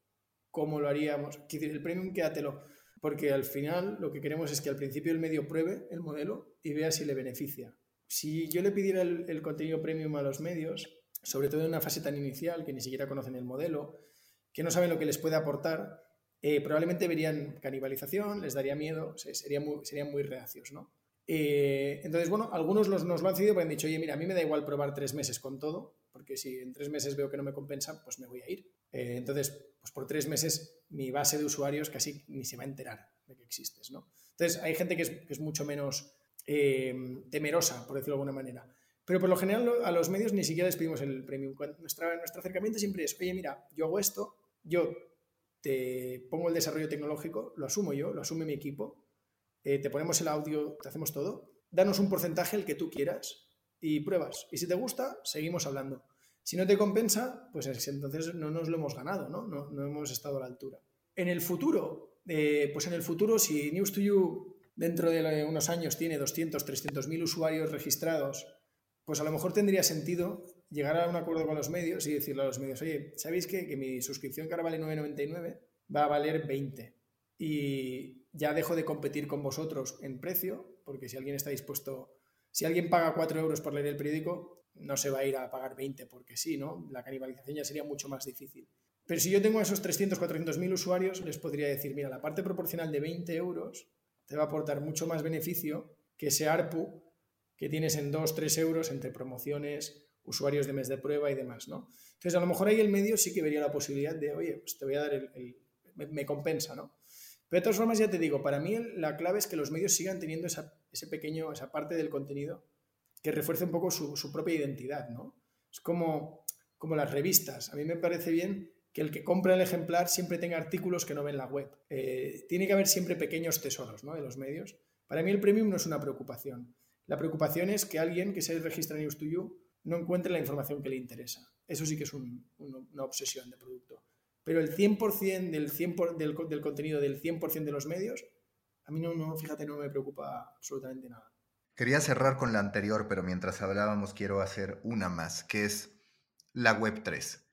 cómo lo haríamos. El premium quédatelo, porque al final lo que queremos es que al principio el medio pruebe el modelo y vea si le beneficia. Si yo le pidiera el, contenido premium a los medios, sobre todo en una fase tan inicial que ni siquiera conocen el modelo, que no saben lo que les puede aportar, eh, probablemente verían canibalización, les daría miedo, serían, muy, serían muy reacios, ¿no? Eh, entonces, bueno, algunos nos lo han cedido porque han dicho, oye, mira, a mí me da igual probar tres meses con todo, porque si en tres meses veo que no me compensa, pues me voy a ir. Eh, entonces, pues por tres meses mi base de usuarios casi ni se va a enterar de que existes, ¿no? Entonces, hay gente que es, mucho menos temerosa, por decirlo de alguna manera. Pero por lo general a los medios ni siquiera les pedimos el premium. Nuestro acercamiento siempre es, oye, mira, yo hago esto, yo te pongo el desarrollo tecnológico, lo asumo yo, lo asume mi equipo, eh, te ponemos el audio, te hacemos todo, danos un porcentaje el que tú quieras y pruebas. Y si te gusta, seguimos hablando. Si no te compensa, pues entonces no nos lo hemos ganado, ¿no? No, hemos estado a la altura. En el futuro, eh, pues en el futuro, si News2You dentro de unos años tiene 200, 300 mil usuarios registrados, pues a lo mejor tendría sentido llegar a un acuerdo con los medios y decirle a los medios, oye, ¿sabéis que, que mi suscripción que ahora vale 9,99 va a valer 20? Y ya dejo de competir con vosotros en precio, porque si alguien está dispuesto, si alguien paga 4 euros por leer el periódico, no se va a ir a pagar 20 porque sí, ¿no? La canibalización ya sería mucho más difícil. Pero si yo tengo esos 300, 400 mil usuarios, les podría decir, mira, la parte proporcional de 20 euros te va a aportar mucho más beneficio que ese ARPU que tienes en 2, 3 euros entre promociones, usuarios de mes de prueba y demás, ¿no? Entonces, a lo mejor ahí el medio sí que vería la posibilidad de, oye, pues te voy a dar el... me, compensa, ¿no? Pero de todas formas, ya te digo, para mí la clave es que los medios sigan teniendo esa, ese pequeño, esa parte del contenido que refuerce un poco su, propia identidad, ¿no? Es como, como las revistas. A mí me parece bien que el que compra el ejemplar siempre tenga artículos que no ve en la web. Eh, tiene que haber siempre pequeños tesoros ¿no? de los medios. Para mí el premium no es una preocupación. La preocupación es que alguien que se registra en News2You no encuentre la información que le interesa. Eso sí que es una obsesión de producto. Pero el 100% del, 100 del, del, contenido del 100% de los medios, a mí no, no, fíjate, no me preocupa absolutamente nada. Quería cerrar con la anterior, pero mientras hablábamos quiero hacer una más, que es la Web3.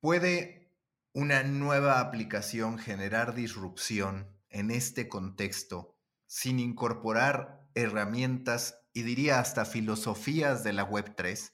¿Puede una nueva aplicación generar disrupción en este contexto sin incorporar herramientas y diría hasta filosofías de la Web3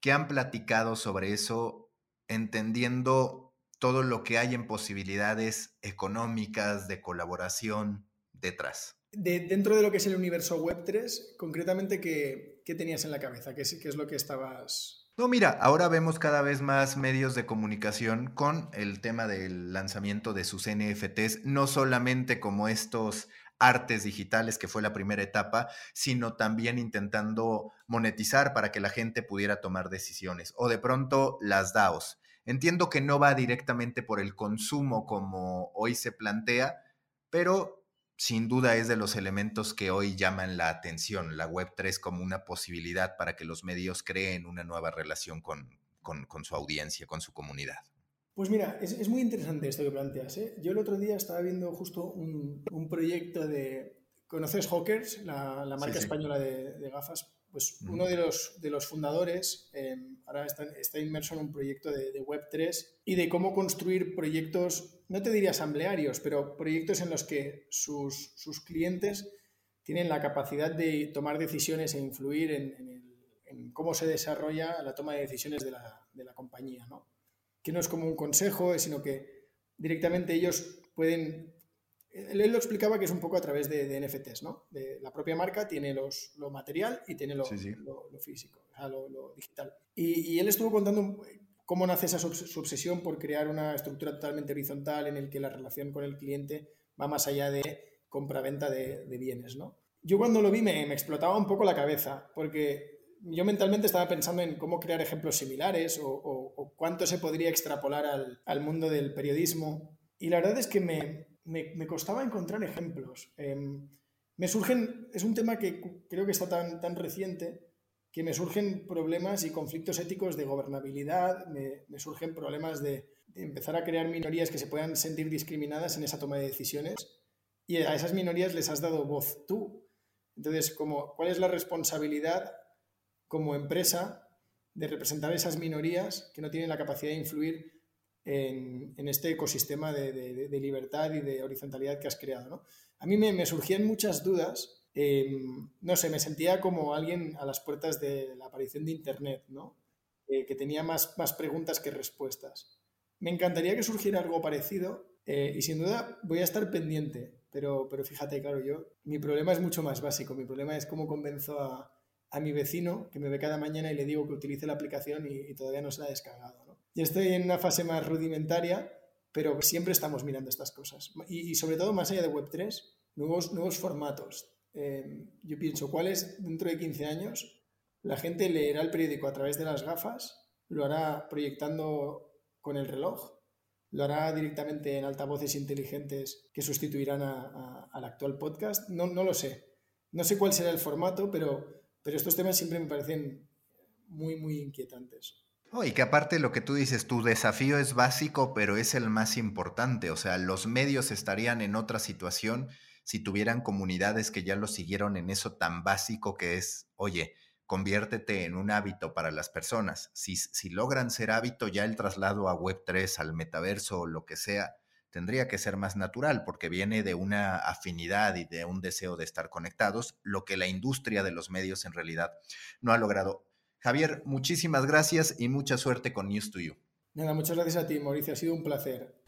que han platicado sobre eso, entendiendo todo lo que hay en posibilidades económicas de colaboración detrás. dentro de lo que es el universo Web3, concretamente, ¿qué, tenías en la cabeza? ¿Qué ¿Qué es lo que estabas no, mira, ahora vemos cada vez más medios de comunicación con el tema del lanzamiento de sus NFTs, no solamente como estos artes digitales, que fue la primera etapa, sino también intentando monetizar para que la gente pudiera tomar decisiones. O de pronto las DAOs. Entiendo que no va directamente por el consumo como hoy se plantea, pero sin duda es de los elementos que hoy llaman la atención, la Web3 como una posibilidad para que los medios creen una nueva relación con, con su audiencia, con su comunidad. Pues mira, es, muy interesante esto que planteas. ¿eh? Yo el otro día estaba viendo justo un, proyecto de... ¿Conoces Hawkers, la, marca española de, gafas? Pues uno de los, de los fundadores em, ahora está, inmerso en un proyecto de, Web3 y de cómo construir proyectos, no te diría asamblearios, pero proyectos en los que sus, clientes tienen la capacidad de tomar decisiones e influir en, cómo se desarrolla la toma de decisiones de la, de la compañía. ¿no? que no es como un consejo, sino que directamente ellos pueden... Él lo explicaba que es un poco a través de, NFTs, ¿no? De la propia marca tiene los, lo material y tiene lo, lo, físico, o sea, lo, digital. Y, él estuvo contando cómo nace esa obsesión por crear una estructura totalmente horizontal en el que la relación con el cliente va más allá de compra-venta de, bienes, ¿no? Yo cuando lo vi me, me explotaba un poco la cabeza, porque yo mentalmente estaba pensando en cómo crear ejemplos similares o, cuánto se podría extrapolar al, mundo del periodismo. Y la verdad es que me, me, costaba encontrar ejemplos. Em, me surgen, es un tema que creo que está tan, tan reciente que me surgen problemas y conflictos éticos de gobernabilidad, me, me surgen problemas de, empezar a crear minorías que se puedan sentir discriminadas en esa toma de decisiones y a esas minorías les has dado voz tú. Entonces, como, ¿cuál es la responsabilidad como empresa de representar esas minorías que no tienen la capacidad de influir en, este ecosistema de, libertad y de horizontalidad que has creado. A mí me, surgían muchas dudas, em, no sé, me sentía como alguien a las puertas de la aparición de Internet, ¿no? Eh, que tenía más, más preguntas que respuestas. Me encantaría que surgiera algo parecido eh, y sin duda voy a estar pendiente, pero, pero fíjate, claro, yo, mi problema es mucho más básico, mi problema es cómo convenzo a, mi vecino que me ve cada mañana y le digo que utilice la aplicación y, todavía no se la ha descargado. ¿no? Yo estoy en una fase más rudimentaria, pero siempre estamos mirando estas cosas. Y, sobre todo, más allá de Web3, nuevos, nuevos formatos. Eh, yo pienso, ¿cuál es dentro de 15 años? La gente leerá el periódico a través de las gafas, lo hará proyectando con el reloj, lo hará directamente en altavoces inteligentes que sustituirán al actual podcast. No, no lo sé. No sé cuál será el formato, pero pero estos temas siempre me parecen muy, muy inquietantes. Y que aparte lo que tú dices, tu desafío es básico, pero es el más importante. O sea, los medios estarían en otra situación si tuvieran comunidades que ya lo siguieron en eso tan básico que es, oye, conviértete en un hábito para las personas. Si, si logran ser hábito, ya el traslado a Web3, al metaverso o lo que sea, tendría que ser más natural porque viene de una afinidad y de un deseo de estar conectados, lo que la industria de los medios en realidad no ha logrado. Javier, muchísimas gracias y mucha suerte con News to You. Nada, muchas gracias a ti, Mauricio. Ha sido un placer.